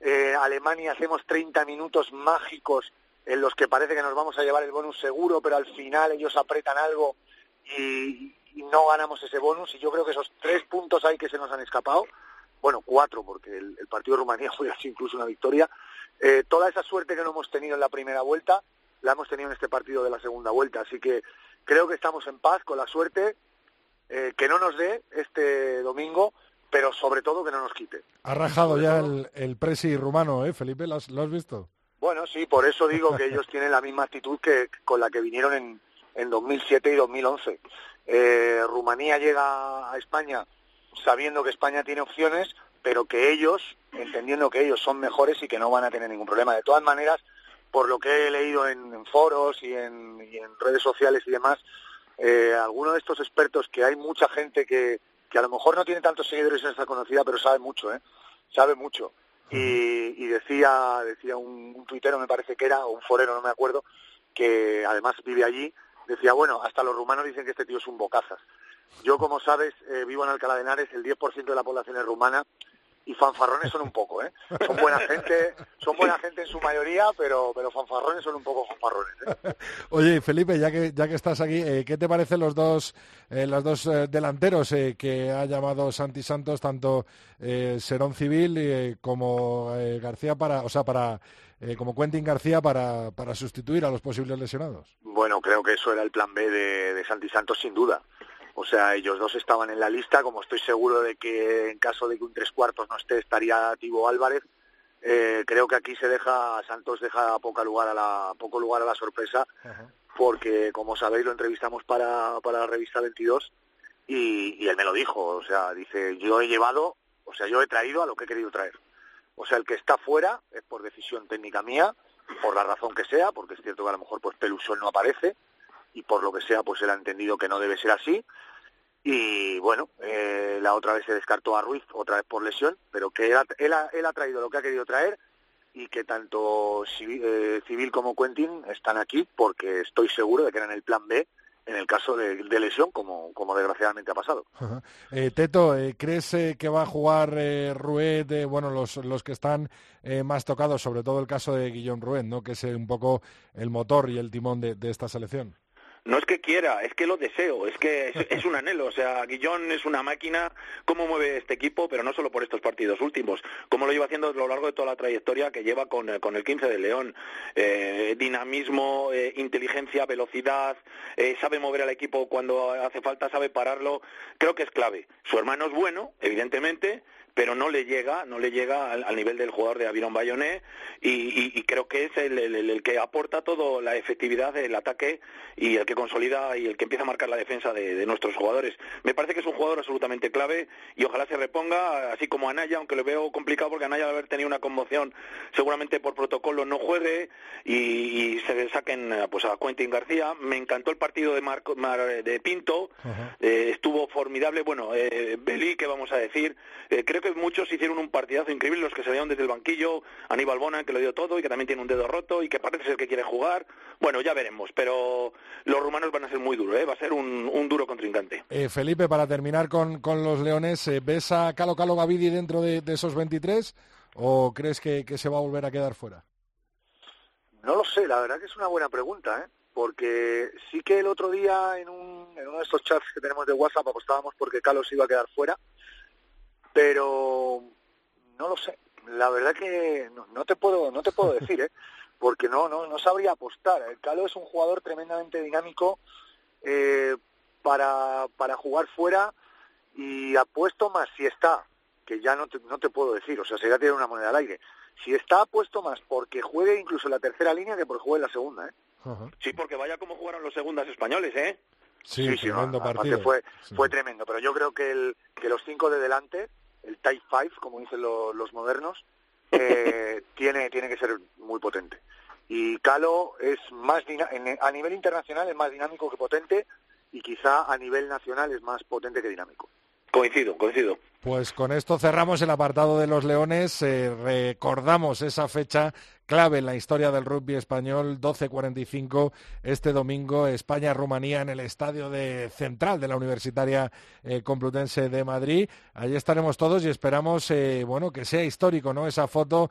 Eh, Alemania hacemos 30 minutos mágicos en los que parece que nos vamos a llevar el bonus seguro, pero al final ellos apretan algo y, y no ganamos ese bonus. Y yo creo que esos tres puntos ahí que se nos han escapado bueno, cuatro, porque el, partido de Rumanía fue así incluso una victoria. Eh, toda esa suerte que no hemos tenido en la primera vuelta, la hemos tenido en este partido de la segunda vuelta. Así que creo que estamos en paz con la suerte, eh, que no nos dé este domingo, pero sobre todo que no nos quite. Ha rajado ya el, el, presi rumano, ¿eh, Felipe? ¿Lo has, visto? Bueno, sí, por eso digo que ellos tienen la misma actitud que con la que vinieron en, en 2007 y 2011. Eh, Rumanía llega a España sabiendo que España tiene opciones, pero que ellos, entendiendo que ellos son mejores y que no van a tener ningún problema. De todas maneras, por lo que he leído en, foros y en, redes sociales y demás, eh, algunos de estos expertos, que hay mucha gente que, que a lo mejor no tiene tantos seguidores en esta conocida, pero sabe mucho, ¿eh? Sabe mucho. Y, decía, decía un, un tuitero, me parece que era, o un forero, no me acuerdo, que además vive allí, decía, bueno, hasta los rumanos dicen que este tío es un bocazas. Yo, como sabes, eh, vivo en Alcalá de Henares, el 10% de la población es rumana y fanfarrones son un poco, ¿eh? Son buena gente, son buena gente en su mayoría, pero, pero fanfarrones son un poco fanfarrones. ¿eh? Oye, Felipe, ya que, ya que estás aquí, eh, ¿qué te parecen los dos, eh, los dos delanteros que ha llamado Santi Santos, tanto Serón Civil como García para, o sea, para como Quentin García para, para sustituir a los posibles lesionados? Bueno, creo que eso era el plan B de, de Santi Santos sin duda. O sea, ellos dos estaban en la lista, como estoy seguro de que en caso de que un tres cuartos no esté, estaría Tibo Álvarez. Eh, creo que aquí se deja, Santos deja poco lugar a la, poco lugar a la sorpresa, porque como sabéis lo entrevistamos para, para la revista 22 y, y él me lo dijo, o sea, dice, yo he llevado, o sea, yo he traído a lo que he querido traer. O sea, el que está fuera es por decisión técnica mía, por la razón que sea, porque es cierto que a lo mejor pues Pelusón no aparece, y por lo que sea pues él ha entendido que no debe ser así y bueno, eh, la otra vez se descartó a Ruiz, otra vez por lesión, pero que él ha, él ha, traído lo que ha querido traer y que tanto eh, Civil, como Quentin están aquí porque estoy seguro de que eran el plan B en el caso de, lesión, como, como desgraciadamente ha pasado. Eh, Teto, ¿crees que va a jugar Rued, bueno, los, los que están más tocados, sobre todo el caso de Guillón Rued, ¿no? que es un poco el motor y el timón de esta selección? No es que quiera, es que lo deseo, es que es, un anhelo. O sea, Guillón es una máquina, cómo mueve este equipo, pero no solo por estos partidos últimos, cómo lo lleva haciendo a lo largo de toda la trayectoria que lleva con, eh, el 15 de León. Eh, dinamismo, eh, inteligencia, velocidad, sabe mover al equipo cuando hace falta, sabe pararlo. Creo que es clave. Su hermano es bueno, evidentemente, pero no le llega, no le llega al, nivel del jugador de Aviron Bayonet y, creo que es el, que aporta todo la efectividad del ataque y el que consolida y el que empieza a marcar la defensa de, nuestros jugadores. Me parece que es un jugador absolutamente clave y ojalá se reponga, así como Anaya, aunque lo veo complicado porque Anaya al haber tenido una conmoción seguramente por protocolo no juegue y, se saquen pues a Quentin García. Me encantó el partido de, Marco, de Pinto, eh, estuvo formidable. Bueno, eh, Belí, ¿qué vamos a decir? Eh, creo que muchos hicieron un partidazo increíble, los que se veían desde el banquillo, Aníbal Bona, que lo dio todo y que también tiene un dedo roto y que parece ser que quiere jugar. Bueno, ya veremos, pero los rumanos van a ser muy duros, ¿eh? va a ser un, duro contrincante. Eh, Felipe, para terminar con, los leones, eh, ¿ves a Calo Calo Gavidi dentro de, esos 23 o crees que, se va a volver a quedar fuera? No lo sé, la verdad que es una buena pregunta, ¿eh? porque sí que el otro día en, un, en uno de estos chats que tenemos de WhatsApp apostábamos porque Carlos iba a quedar fuera pero no lo sé. La verdad que no, no te puedo no te puedo decir, ¿eh? Porque no no no sabría apostar. El Calo es un jugador tremendamente dinámico eh, para para jugar fuera y apuesto más si está, que ya no te, no te puedo decir, o sea, sería tirar una moneda al aire. Si está apuesto más porque juegue incluso en la tercera línea que porque juegue en la segunda, ¿eh? Sí, porque vaya como jugaron los segundas españoles, ¿eh? Sí, no, tremendo aparte partido. Fue, Sí. fue tremendo, pero yo creo que, el, que los cinco de delante, el Type 5, como dicen lo- los modernos, eh, tiene, tiene que ser muy potente. Y Calo es más a nivel internacional es más dinámico que potente y quizá a nivel nacional es más potente que dinámico. Coincido, coincido. Pues con esto cerramos el apartado de los Leones. Eh, recordamos esa fecha clave en la historia del rugby español, 12.45 este domingo, España-Rumanía en el estadio de central de la Universitaria eh, Complutense de Madrid. Allí estaremos todos y esperamos eh, bueno, que sea histórico ¿no? esa foto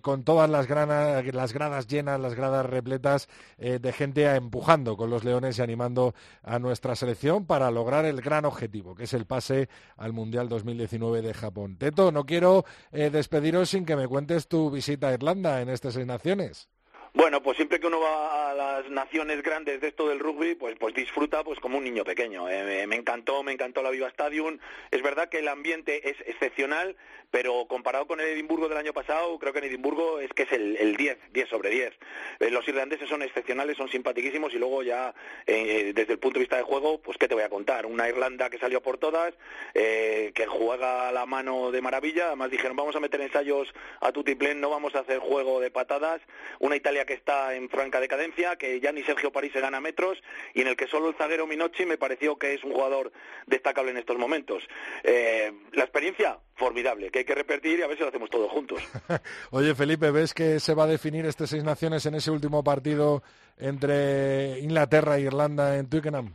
con todas las, las gradas llenas, las gradas repletas de gente empujando con los Leones y animando a nuestra selección para lograr el gran objetivo, que es el pase al Mundial 2019 de Japón. Teto, no quiero eh, despediros sin que me cuentes tu visita a Irlanda en estas seis naciones. Bueno, pues siempre que uno va a las naciones grandes de esto del rugby, pues pues disfruta pues como un niño pequeño. Eh, me, encantó, me encantó la Viva Stadium. Es verdad que el ambiente es excepcional, pero comparado con el Edimburgo del año pasado, creo que en Edimburgo es que es el, el 10, 10 sobre 10. Eh, los irlandeses son excepcionales, son simpaticísimos y luego ya eh, desde el punto de vista de juego, pues qué te voy a contar. Una Irlanda que salió por todas, eh, que juega a la mano de maravilla. Además dijeron vamos a meter ensayos a tutiplén, no vamos a hacer juego de patadas. Una Italia que está en franca decadencia, que ya ni Sergio París se gana metros y en el que solo el zaguero Minocci me pareció que es un jugador destacable en estos momentos. Eh, la experiencia formidable, que hay que repetir y a ver si lo hacemos todos juntos. Oye, Felipe, ¿ves que se va a definir este seis naciones en ese último partido entre Inglaterra e Irlanda en Twickenham?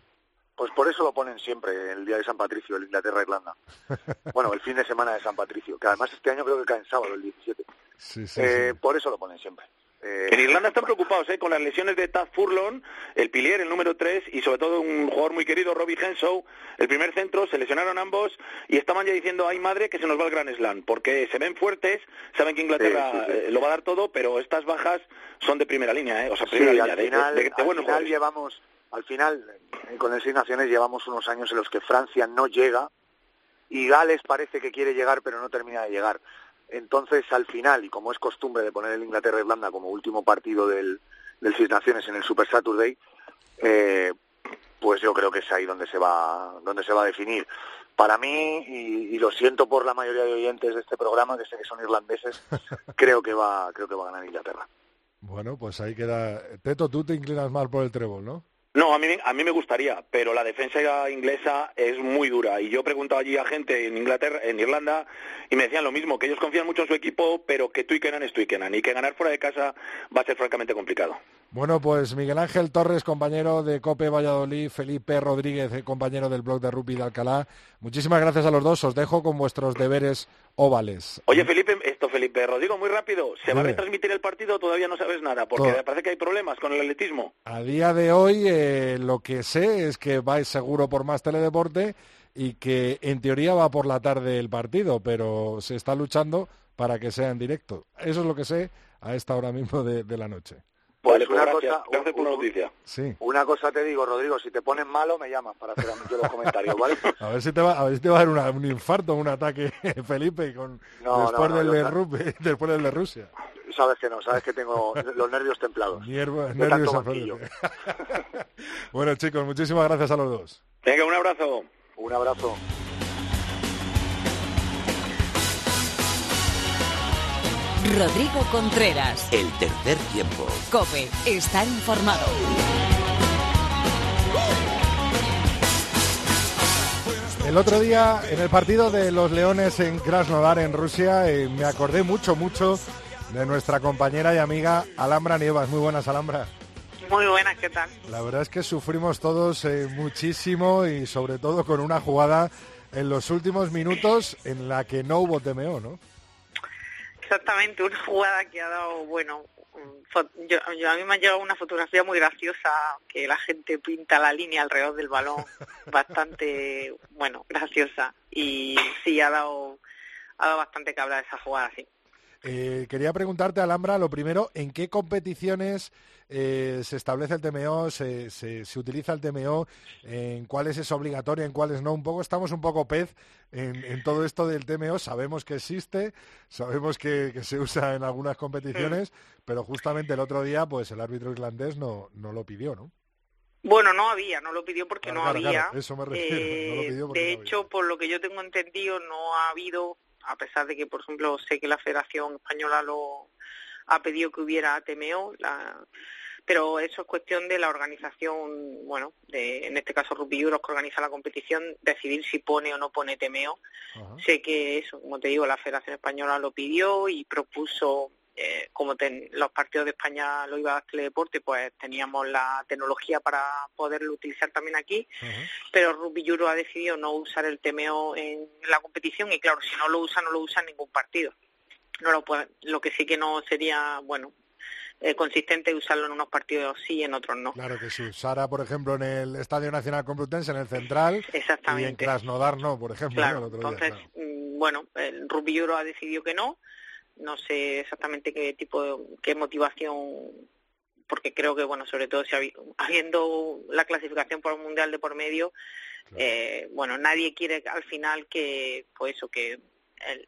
Pues por eso lo ponen siempre el día de San Patricio, el Inglaterra-Irlanda. Bueno, el fin de semana de San Patricio, que además este año creo que cae en sábado, el 17. Sí, sí, Eh, sí. Por eso lo ponen siempre. Eh, En Irlanda están preocupados ¿eh? con las lesiones de Taz Furlong, el pilier, el número 3, y sobre todo un jugador muy querido, Robbie Henshaw, el primer centro, se lesionaron ambos y estaban ya diciendo, ay madre, que se nos va el Gran Slam, porque se ven fuertes, saben que Inglaterra Sí, sí, sí. eh, lo va a dar todo, pero estas bajas son de primera línea, ¿eh? o sea, primera línea, al de- final, de, de al buenos final llevamos, al final, eh, con Seis Naciones llevamos unos años en los que Francia no llega y Gales parece que quiere llegar pero no termina de llegar. Entonces, al final, y como es costumbre de poner el Inglaterra-Irlanda como último partido del, del Seis Naciones en el Super Saturday, eh, pues yo creo que es ahí donde se va, donde se va a definir. Para mí, y, y lo siento por la mayoría de oyentes de este programa, que sé que son irlandeses, creo que va, creo que va a ganar Inglaterra. Bueno, pues ahí queda. Teto, tú te inclinas más por el trébol, ¿no? No, a mí, a mí me gustaría, pero la defensa inglesa es muy dura. Y yo he preguntado allí a gente en Inglaterra, en Irlanda, y me decían lo mismo, que ellos confían mucho en su equipo, pero que Twickenham es Twickenham, y que ganar fuera de casa va a ser francamente complicado. Bueno, pues Miguel Ángel Torres, compañero de COPE Valladolid, Felipe Rodríguez, eh, compañero del blog de Rugby de Alcalá. Muchísimas gracias a los dos. Os dejo con vuestros deberes óvales. Oye, Felipe, esto Felipe, Rodrigo, muy rápido, ¿se va a retransmitir el partido o todavía no sabes nada? Porque parece que hay problemas con el atletismo. A día de hoy eh, lo que sé es que vais seguro por más teledeporte y que en teoría va por la tarde el partido, pero se está luchando para que sea en directo. Eso es lo que sé a esta hora mismo de, de la noche. Pues Vale, pues una gracias, cosa- gracias por la noticia. Sí. Una cosa te digo, Rodrigo, si te pones malo me llamas para hacer yo los comentarios, ¿vale? A ver si te va, a ver si te va a dar una- un infarto, un ataque, Felipe, con, No, después, no, no, del de rugby- después del de Rusia. Sabes que no, sabes que tengo los nervios templados. De nervios bueno, chicos, muchísimas gracias a los dos. Venga, un abrazo. Un abrazo. Rodrigo Contreras. El tercer tiempo. Cope. Estar informado. El otro día, en el partido de los Leones en Krasnodar, en Rusia, eh, me acordé mucho, mucho de nuestra compañera y amiga Alhambra Nievas. Muy buenas, Alhambra. Muy buenas, ¿qué tal? La verdad es que sufrimos todos eh, muchísimo y sobre todo con una jugada en los últimos minutos en la que no hubo TMO, ¿no? Exactamente, una jugada que ha dado, bueno, yo, yo- a mí me ha llegado una fotografía muy graciosa que la gente pinta la línea alrededor del balón, bastante, bueno, graciosa. Y sí, ha dado, ha dado bastante que hablar esa jugada, sí. Eh, quería preguntarte, Alhambra, lo primero, ¿en qué competiciones eh, se establece el TMO, se, se, utiliza el TMO, en cuáles es obligatorio, en cuáles no? Un poco estamos un poco pez en, todo esto del TMO, sabemos que existe, sabemos que, se usa en algunas competiciones, pero justamente el otro día, pues el árbitro irlandés no, no lo pidió, ¿no? Bueno, no había, no lo pidió porque no había. eso me refiero. de hecho, por lo que yo tengo entendido, no ha habido a pesar de que, por ejemplo, sé que la Federación Española lo ha pedido que hubiera TMO, la, pero eso es cuestión de la organización, bueno, de, en este caso Rugby Euros que organiza la competición, decidir si pone o no pone TMO. Sé que eso, como te digo, la Federación Española lo pidió y propuso eh, como los partidos de España lo iba a dar Teledeporte, pues teníamos la tecnología para poderlo utilizar también aquí, pero Rugby Euro ha decidido no usar el TMO en la competición y claro, si no lo usa, no lo usa en ningún partido. No lo, puede, lo que sí que no sería, bueno, eh, consistente usarlo en unos partidos sí, en otros no. Claro que sí. usara, por ejemplo, en el Estadio Nacional Complutense, en el Central, y en Krasnodar no, por ejemplo. entonces, mm, bueno, el Rugby Euro ha decidido que no, no sé exactamente qué tipo de, qué motivación porque creo que bueno sobre todo si habiendo la clasificación por el mundial de por medio eh, bueno nadie quiere al final que pues eso que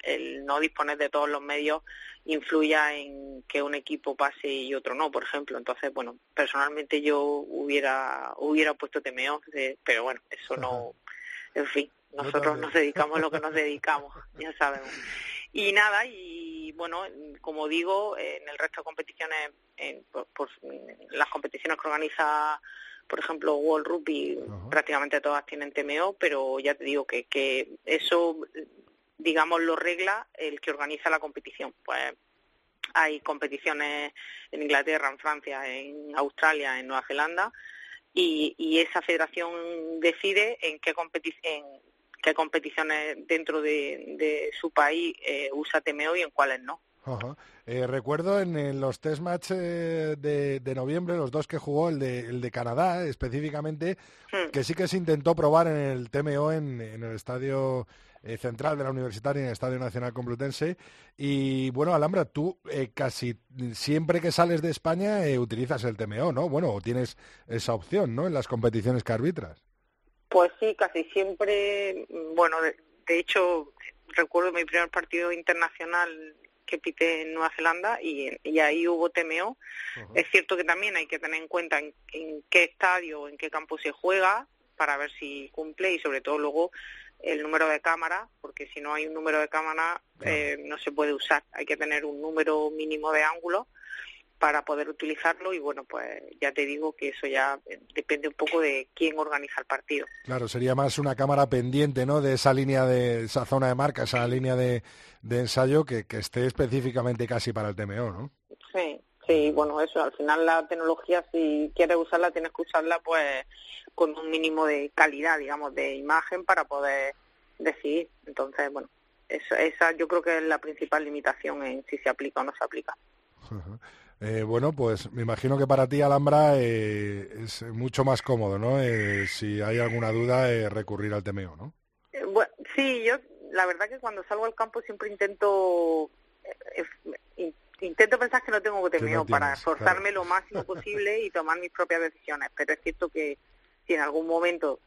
el, no disponer de todos los medios influya en que un equipo pase y otro no por ejemplo. Entonces bueno personalmente yo hubiera hubiera puesto TMO pero bueno eso no en fin nosotros nos dedicamos a lo que nos dedicamos ya sabemos. Y nada y bueno, como digo, en el resto de competiciones, en, por, las competiciones que organiza, por ejemplo, World Rugby, prácticamente todas tienen TMO, pero ya te digo que, que eso, digamos, lo regla el que organiza la competición. Pues hay competiciones en Inglaterra, en Francia, en Australia, en Nueva Zelanda, y, esa federación decide en qué competición qué competiciones dentro de, su país eh, usa TMO y en cuáles no. Eh, recuerdo en, los test match eh, de, noviembre, los dos que jugó, el de, el de Canadá específicamente, hmm. que sí que se intentó probar en el TMO en, el estadio central de la Universitaria, en el Estadio Nacional Complutense. Y bueno, Alhambra, tú casi siempre que sales de España utilizas el TMO, ¿no? Bueno, tienes esa opción, ¿no? En las competiciones que arbitras. Pues sí, casi siempre, bueno, de, hecho recuerdo mi primer partido internacional que pité en Nueva Zelanda y, ahí hubo TMO. Es cierto que también hay que tener en cuenta en, qué estadio, en qué campo se juega para ver si cumple y sobre todo luego el número de cámara, porque si no hay un número de cámara eh, no se puede usar. Hay que tener un número mínimo de ángulos para poder utilizarlo y bueno, pues ya te digo que eso ya depende un poco de quién organiza el partido. Claro, sería más una cámara pendiente, ¿no? De esa línea de esa zona de marca, esa línea de, ensayo que, que esté específicamente casi para el TMO, ¿no? Sí, sí, bueno, eso, al final la tecnología si quieres usarla tienes que usarla pues con un mínimo de calidad, digamos, de imagen para poder decidir. Entonces, bueno, eso, esa yo creo que es la principal limitación en si se aplica o no se aplica. Eh, bueno, pues me imagino que para ti, Alhambra, eh, es mucho más cómodo, ¿no? Eh, si hay alguna duda, recurrir al temeo, ¿no? Bueno, sí, yo la verdad que cuando salgo al campo siempre intento intento pensar que no tengo temeo para esforzarme lo máximo posible y tomar mis propias decisiones, pero es cierto que si en algún momento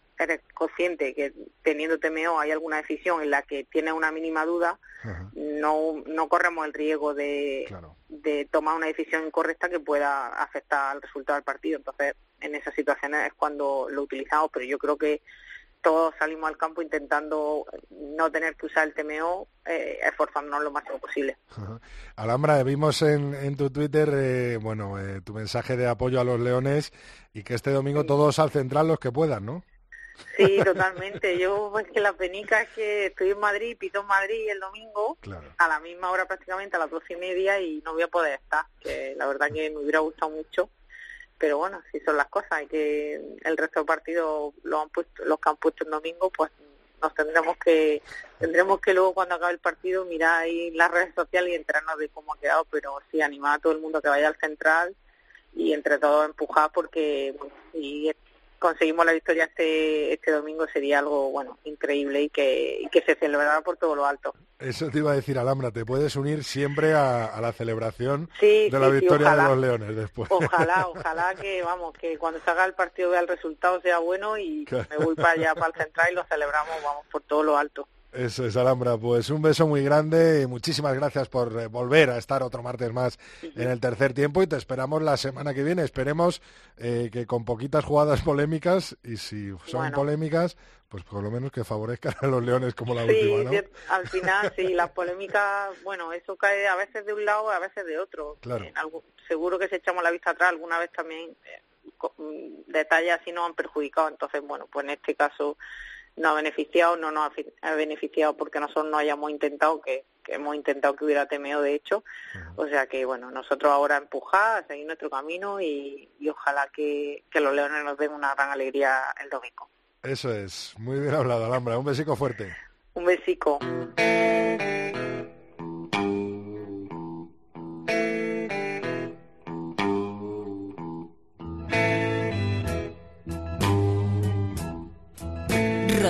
consciente que teniendo TMO hay alguna decisión en la que tienes una mínima duda, no, no corremos el riesgo de, de tomar una decisión incorrecta que pueda afectar al resultado del partido. Entonces, en esas situaciones es cuando lo utilizamos, pero yo creo que todos salimos al campo intentando no tener que usar el TMO, eh, esforzándonos lo máximo posible. Alhambra, vimos en, en tu Twitter, eh, bueno, eh, tu mensaje de apoyo a los Leones y que este domingo todos al central los que puedan, ¿no? Sí, totalmente. Yo, pues que la penica es que estoy en Madrid, pito en Madrid el domingo, a la misma hora prácticamente, a las doce y media, y no voy a poder estar, que la verdad que me hubiera gustado mucho. Pero bueno, si son las cosas, hay que el resto del partido los han puesto, los que han puesto el domingo, pues nos tendremos que tendremos que luego cuando acabe el partido mirar ahí las redes sociales y enterarnos de cómo ha quedado, pero sí animar a todo el mundo que vaya al central y entre todos empujar porque bueno, si conseguimos la victoria este este domingo sería algo bueno increíble y que y que se celebrara por todo lo alto. Eso te iba a decir Alhambra te puedes unir siempre a, la celebración de la victoria de los Leones después. Ojalá ojalá que vamos que cuando salga el partido vea el resultado sea bueno y me voy para allá para el central y lo celebramos vamos por todo lo alto eso es, Alhambra. Pues un beso muy grande y muchísimas gracias por eh, volver a estar otro martes más en el tercer tiempo y te esperamos la semana que viene. Esperemos eh, que con poquitas jugadas polémicas y si son polémicas, pues por lo menos que favorezcan a los leones como la última, ¿no? Sí, al final, sí, las polémicas, bueno, eso cae a veces de un lado, a veces de otro. Claro. seguro que si echamos la vista atrás, alguna vez también eh, mm, detalles así nos han perjudicado. Entonces, bueno, pues en este caso no ha beneficiado, no nos ha beneficiado porque nosotros no hayamos intentado, que, hemos intentado que hubiera temeo de hecho. O sea que, bueno, nosotros ahora empujar, a seguir nuestro camino y, ojalá que, que, los leones nos den una gran alegría el domingo. Eso es, muy bien hablado, Alhambra. Un besico fuerte. Un besico.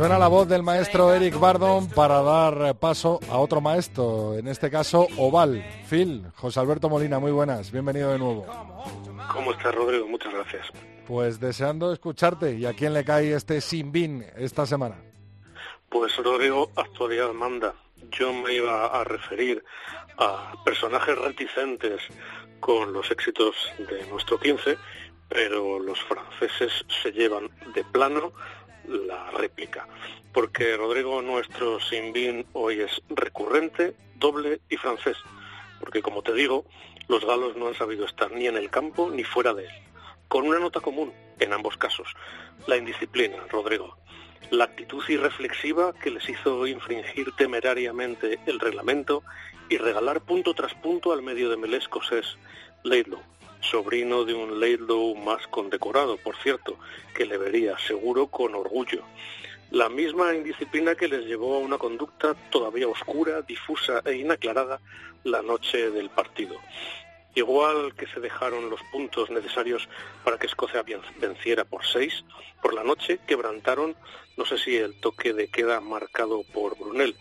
Suena la voz del maestro Eric Bardon para dar paso a otro maestro, en este caso Oval. Phil, José Alberto Molina, muy buenas, bienvenido de nuevo. ¿Cómo estás, Rodrigo? Muchas gracias. Pues deseando escucharte. ¿Y a quién le cae este Simbin esta semana? Pues Rodrigo, actualidad manda. Yo me iba a referir a personajes reticentes con los éxitos de nuestro 15, pero los franceses se llevan de plano la réplica. Porque Rodrigo, nuestro Simbin hoy es recurrente, doble y francés. Porque como te digo, los galos no han sabido estar ni en el campo ni fuera de él con una nota común en ambos casos, la indisciplina, Rodrigo. La actitud irreflexiva que les hizo infringir temerariamente el reglamento y regalar punto tras punto al medio de Melescos es Laidlow, sobrino de un Laidlow más condecorado, por cierto, que le vería seguro con orgullo. La misma indisciplina que les llevó a una conducta todavía oscura, difusa e inaclarada la noche del partido. Igual que se dejaron los puntos necesarios para que Escocia venciera por seis, por la noche quebrantaron, no sé si el toque de queda marcado por Brunel,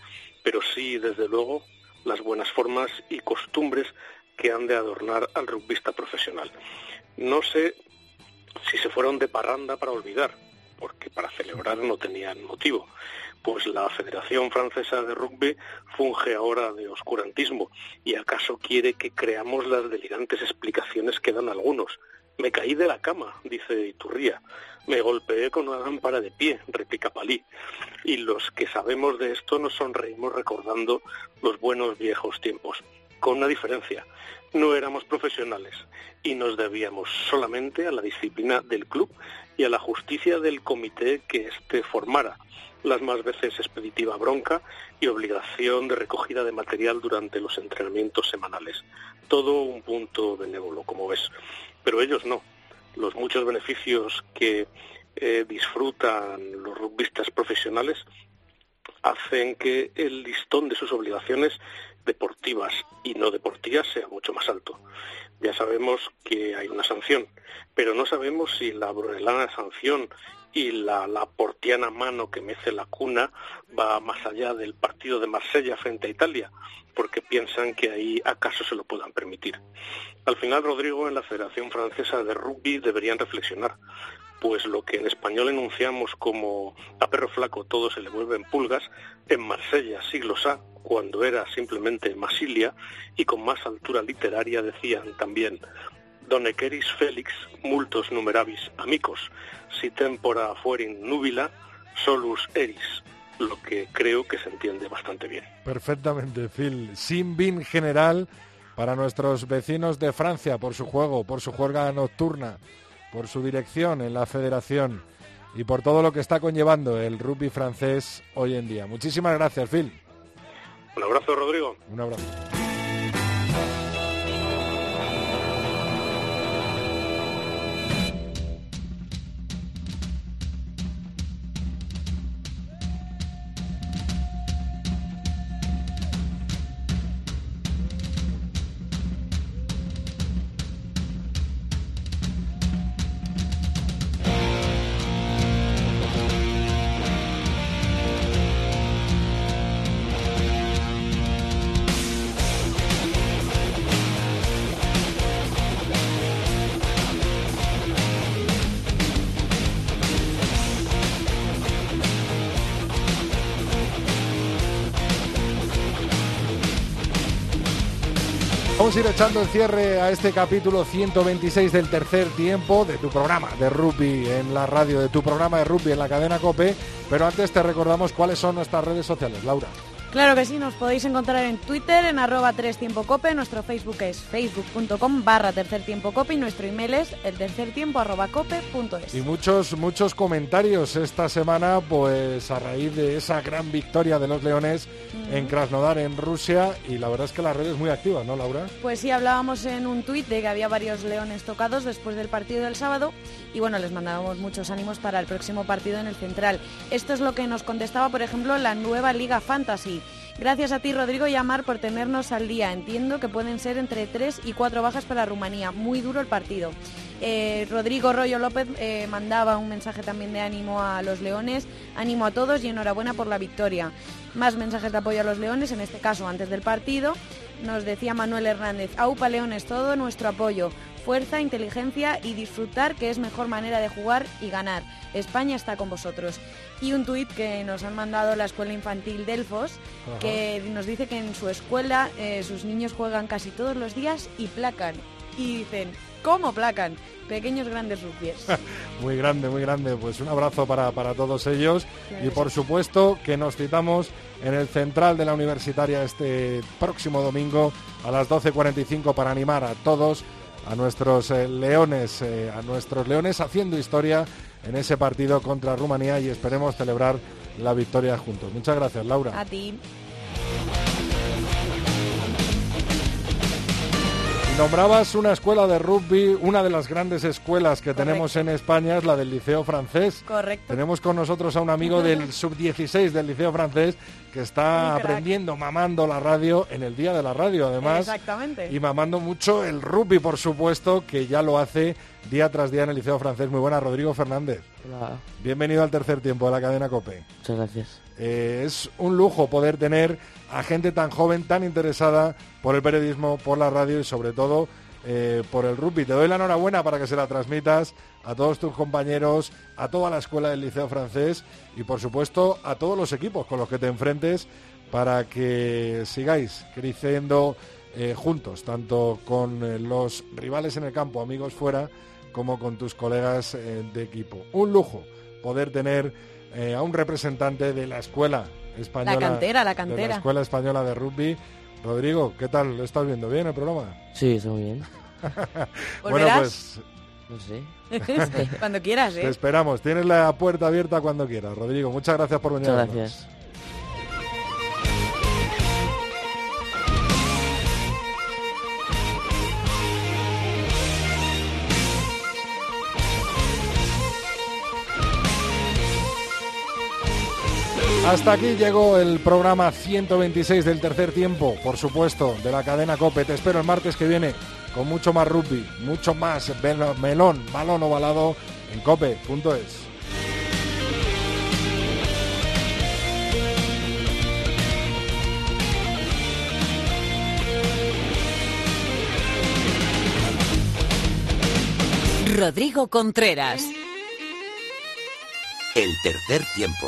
pero sí, desde luego, las buenas formas y costumbres que han de adornar al rugbista profesional. No sé si se fueron de parranda para olvidar, porque para celebrar no tenían motivo, pues la Federación Francesa de Rugby funge ahora de oscurantismo y acaso quiere que creamos las delirantes explicaciones que dan algunos. Me caí de la cama, dice Iturría. Me golpeé con una lámpara de pie, replica Palí. Y los que sabemos de esto nos sonreímos recordando los buenos viejos tiempos. Con una diferencia. No éramos profesionales y nos debíamos solamente a la disciplina del club y a la justicia del comité que éste formara las más veces expeditiva bronca y obligación de recogida de material durante los entrenamientos semanales. Todo un punto benévolo, como ves. Pero ellos no. Los muchos beneficios que eh, disfrutan los rugbistas profesionales hacen que el listón de sus obligaciones deportivas y no deportivas sea mucho más alto. Ya sabemos que hay una sanción, pero no sabemos si la brunelana sanción y la, la, portiana mano que mece la cuna va más allá del partido de Marsella frente a Italia, porque piensan que ahí acaso se lo puedan permitir. Al final, Rodrigo, en la Federación Francesa de Rugby deberían reflexionar, pues lo que en español enunciamos como a perro flaco todo se le vuelven pulgas, en Marsella, siglos A, cuando era simplemente Masilia, y con más altura literaria decían también Donequeris Félix, multos numerabis amicos, si tempora fuerin nubila, solus eris, lo que creo que se entiende bastante bien. Perfectamente, Phil. Sin bin general para nuestros vecinos de Francia por su juego, por su juerga nocturna, por su dirección en la federación y por todo lo que está conllevando el rugby francés hoy en día. Muchísimas gracias, Phil. Un abrazo, Rodrigo. Un abrazo. Ir echando el cierre a este capítulo 126 del tercer tiempo de tu programa de rugby en la radio, de tu programa de rugby en la cadena Cope. Pero antes te recordamos cuáles son nuestras redes sociales, Laura. Claro que sí, nos podéis encontrar en Twitter en arroba 3 tiempo cope, nuestro Facebook es facebook.com barra tercer tiempo cope y nuestro email es el tercer tiempo arroba cope punto es. Y muchos, muchos comentarios esta semana, pues a raíz de esa gran victoria de los Leones en Krasnodar, en Rusia, y la verdad es que las redes muy activas, ¿no, Laura? Pues sí, hablábamos en un tuit de que había varios leones tocados después del partido del sábado y bueno, les mandábamos muchos ánimos para el próximo partido en el Central. Esto es lo que nos contestaba, por ejemplo, la nueva Liga Fantasy. Gracias a ti, Rodrigo y Amar, por tenernos al día. Entiendo que pueden ser entre 3 y 4 bajas para Rumanía. Muy duro el partido. Eh, Rodrigo Rollo López eh, mandaba un mensaje también de ánimo a los leones, ánimo a todos y enhorabuena por la victoria. Más mensajes de apoyo a los leones, en este caso antes del partido. Nos decía Manuel Hernández, AUPA Leones, todo nuestro apoyo, fuerza, inteligencia y disfrutar, que es mejor manera de jugar y ganar. España está con vosotros. Y un tuit que nos han mandado la Escuela Infantil Delfos, Ajá. que nos dice que en su escuela eh, sus niños juegan casi todos los días y placan. Y dicen, ¿cómo placan? Pequeños grandes rugbyers. Muy grande, muy grande. Pues un abrazo para, para todos ellos. Claro y por supuesto que nos citamos en el central de la universitaria este próximo domingo a las 12.45 para animar a todos, a nuestros eh, leones, eh, a nuestros leones haciendo historia en ese partido contra Rumanía y esperemos celebrar la victoria juntos. Muchas gracias, Laura. A ti. Nombrabas una escuela de rugby, una de las grandes escuelas que tenemos en España es la del Liceo Francés. Correcto. Tenemos con nosotros a un amigo del sub-16 del Liceo Francés que está aprendiendo, mamando la radio en el Día de la Radio, además. Exactamente. Y mamando mucho el rugby, por supuesto, que ya lo hace día tras día en el Liceo Francés. Muy buena, Rodrigo Fernández. Hola, Bienvenido al tercer tiempo de la cadena COPE. muchas gracias. Eh, es un lujo poder tener a gente tan joven, tan interesada por el periodismo, por la radio y sobre todo eh, por el rugby. Te doy la enhorabuena para que se la transmitas a todos tus compañeros, a toda la escuela del Liceo Francés y por supuesto a todos los equipos con los que te enfrentes para que sigáis creciendo eh, juntos, tanto con los rivales en el campo, amigos fuera, como con tus colegas eh, de equipo. Un lujo poder tener eh, a un representante de la escuela española. La cantera, la De cantera. la escuela española de rugby. Rodrigo, ¿qué tal? ¿Lo estás viendo bien el programa? Sí, está muy bien. bueno, pues No sé. Cuando quieras, te ¿eh? esperamos. Tienes la puerta abierta cuando quieras. Rodrigo, muchas gracias por venir. Muchas gracias. Hasta aquí llegó el programa 126 del tercer tiempo, por supuesto, de la cadena Cope. Te espero el martes que viene con mucho más rugby, mucho más melón, balón ovalado en cope.es. Rodrigo Contreras. El tercer tiempo.